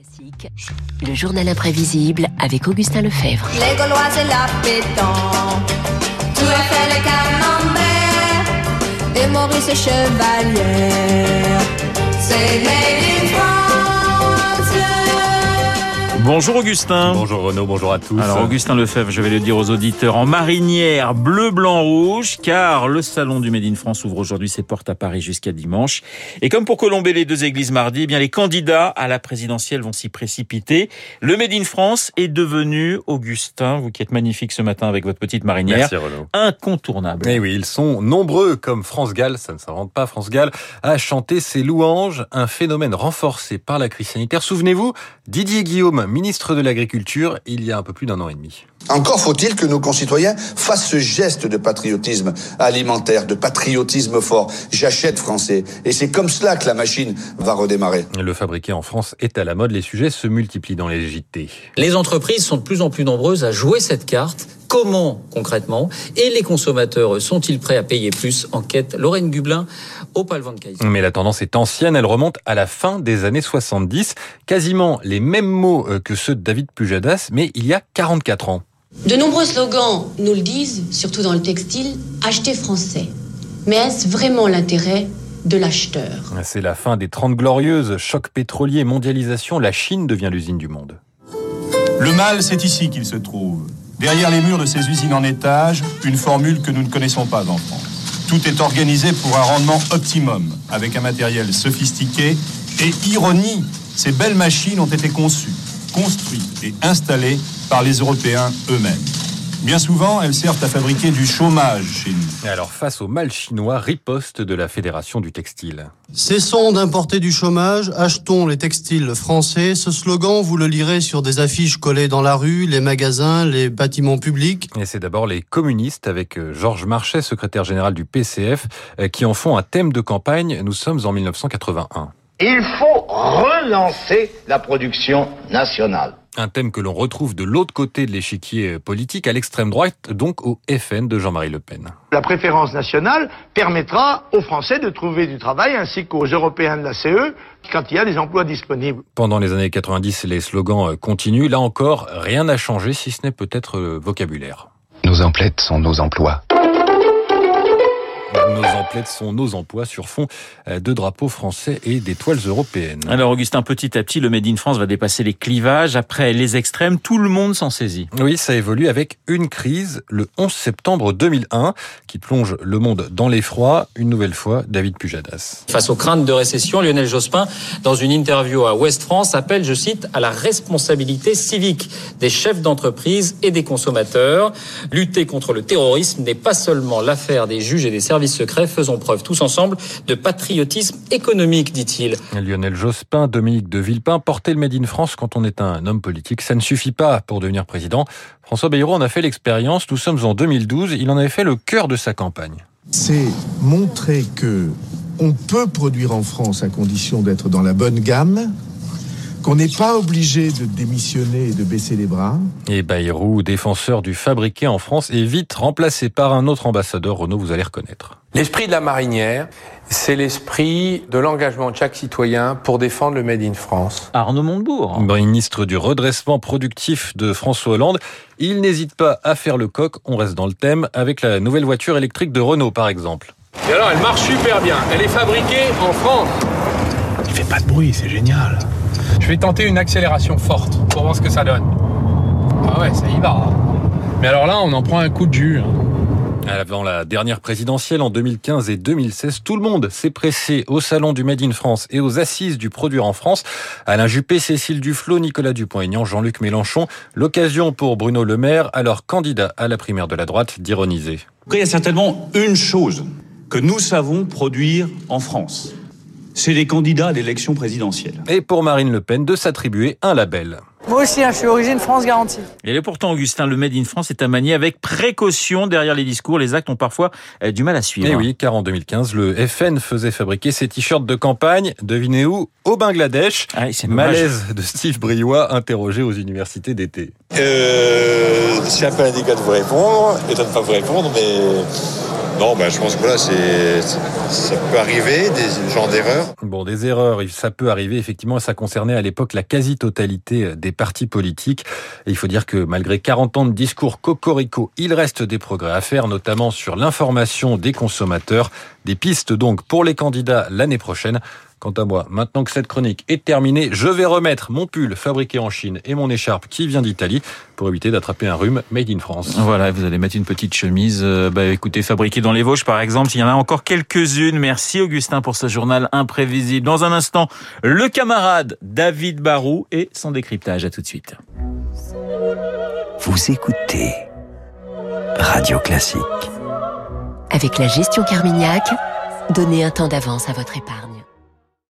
Classique, le journal imprévisible avec Augustin Lefebvre. Les Gaulois, c'est la pétanque. Tout a fait le camembert. Et Maurice est chevalière. C'est made Bonjour Augustin. Bonjour Renaud, bonjour à tous. Alors Augustin Lefebvre, je vais le dire aux auditeurs, en marinière bleu, blanc, rouge, car le salon du Made in France ouvre aujourd'hui ses portes à Paris jusqu'à dimanche. Et comme pour colomber les deux églises mardi, eh bien les candidats à la présidentielle vont s'y précipiter. Le Made in France est devenu, Augustin, vous qui êtes magnifique ce matin avec votre petite marinière, Merci Renaud. incontournable. Eh oui, ils sont nombreux, comme France Gall, ça ne s'invente pas France Gall, à chanter ses louanges, un phénomène renforcé par la crise sanitaire. Souvenez-vous, Didier Guillaume, ministre de l'Agriculture, il y a un peu plus d'un an et demi. Encore faut-il que nos concitoyens fassent ce geste de patriotisme alimentaire, de patriotisme fort. J'achète français. Et c'est comme cela que la machine va redémarrer. Le fabriqué en France est à la mode, les sujets se multiplient dans les JT. Les entreprises sont de plus en plus nombreuses à jouer cette carte. Comment concrètement? Et les consommateurs sont-ils prêts à payer plus? Enquête Lorraine Gublin, Opal Van Kaiser. Mais la tendance est ancienne, elle remonte à la fin des années 70. Quasiment les mêmes mots euh, que ceux de David Pujadas, mais il y a 44 ans. De nombreux slogans nous le disent, surtout dans le textile, acheter français. Mais est-ce vraiment l'intérêt de l'acheteur? C'est la fin des 30 glorieuses, choc pétrolier, mondialisation, la Chine devient l'usine du monde. Le mal, c'est ici qu'il se trouve. Derrière les murs de ces usines en étage, une formule que nous ne connaissons pas en France. Tout est organisé pour un rendement optimum, avec un matériel sophistiqué. Et ironie, ces belles machines ont été conçues, construites et installées par les Européens eux-mêmes. Bien souvent, elles servent à fabriquer du chômage chez nous. Et alors, face au mal chinois, riposte de la Fédération du textile. Cessons d'importer du chômage, achetons les textiles français. Ce slogan, vous le lirez sur des affiches collées dans la rue, les magasins, les bâtiments publics. Et c'est d'abord les communistes, avec euh, Georges Marchais, secrétaire général du PCF, euh, qui en font un thème de campagne. Nous sommes en 1981. Il faut relancer la production nationale. Un thème que l'on retrouve de l'autre côté de l'échiquier politique, à l'extrême droite, donc au FN de Jean-Marie Le Pen. La préférence nationale permettra aux Français de trouver du travail ainsi qu'aux Européens de la CE quand il y a des emplois disponibles. Pendant les années 90, les slogans euh, continuent. Là encore, rien n'a changé, si ce n'est peut-être le vocabulaire. Nos emplettes sont nos emplois. Nos emplettes sont nos emplois sur fond euh, de drapeaux français et d'étoiles européennes. Alors Augustin, petit à petit, le Made in France va dépasser les clivages. Après les extrêmes, tout le monde s'en saisit. Oui, ça évolue avec une crise, le 11 septembre 2001, qui plonge le monde dans l'effroi. Une nouvelle fois, David Pujadas. Face aux craintes de récession, Lionel Jospin, dans une interview à Ouest France, appelle, je cite, à la responsabilité civique des chefs d'entreprise et des consommateurs. Lutter contre le terrorisme n'est pas seulement l'affaire des juges et des services secrets. Faisons preuve tous ensemble de patriotisme économique, dit-il. Lionel Jospin, Dominique de Villepin, porter le Made in France quand on est un homme politique, ça ne suffit pas pour devenir président. François Bayrou en a fait l'expérience. Nous sommes en 2012. Il en avait fait le cœur de sa campagne. C'est montrer que on peut produire en France à condition d'être dans la bonne gamme, qu'on n'est pas obligé de démissionner et de baisser les bras. Et Bayrou, défenseur du fabriqué en France, est vite remplacé par un autre ambassadeur, Renaud, vous allez reconnaître. L'esprit de la marinière, c'est l'esprit de l'engagement de chaque citoyen pour défendre le Made in France. Arnaud Montebourg. Ministre du redressement productif de François Hollande, il n'hésite pas à faire le coq, on reste dans le thème, avec la nouvelle voiture électrique de Renault par exemple. Et alors, elle marche super bien. Elle est fabriquée en France. Il fait pas de bruit, c'est génial. Je vais tenter une accélération forte pour voir ce que ça donne. Ah ouais, ça y va. hein. Mais alors là, on en prend un coup de jus. hein. Avant la dernière présidentielle en 2015 et 2016, tout le monde s'est pressé au salon du Made in France et aux assises du produire en France. Alain Juppé, Cécile Duflot, Nicolas Dupont-Aignan, Jean-Luc Mélenchon. L'occasion pour Bruno Le Maire, alors candidat à la primaire de la droite, d'ironiser. Après, il y a certainement une chose que nous savons produire en France. C'est les candidats à l'élection présidentielle. Et pour Marine Le Pen, de s'attribuer un label. Moi aussi, hein, je suis origine France garantie. Et pourtant, Augustin, le Made in France est à manier avec précaution derrière les discours. Les actes ont parfois euh, du mal à suivre. Et oui, car en 2015, le FN faisait fabriquer ses t-shirts de campagne, devinez où? Au Bangladesh. Ah Malaise de Steve Briois, interrogé aux universités d'été. Euh, c'est un peu indélicat de vous répondre et de ne pas vous répondre, mais Non, bah, je pense que voilà, c'est, ça peut arriver, des genres d'erreurs. Bon, des erreurs, ça peut arriver, effectivement, ça concernait à l'époque la quasi-totalité des partis politiques. Il faut dire que malgré 40 ans de discours cocorico, il reste des progrès à faire, notamment sur l'information des consommateurs. Des pistes donc pour les candidats l'année prochaine. Quant à moi, maintenant que cette chronique est terminée, je vais remettre mon pull fabriqué en Chine et mon écharpe qui vient d'Italie pour éviter d'attraper un rhume made in France. Voilà, vous allez mettre une petite chemise, euh, bah, écoutez, fabriquée dans les Vosges par exemple. Il y en a encore quelques-unes. Merci Augustin pour ce journal imprévisible. Dans un instant, le camarade David Barou et son décryptage. À tout de suite. Vous écoutez Radio Classique. Avec la gestion Carmignac, donnez un temps d'avance à votre épargne.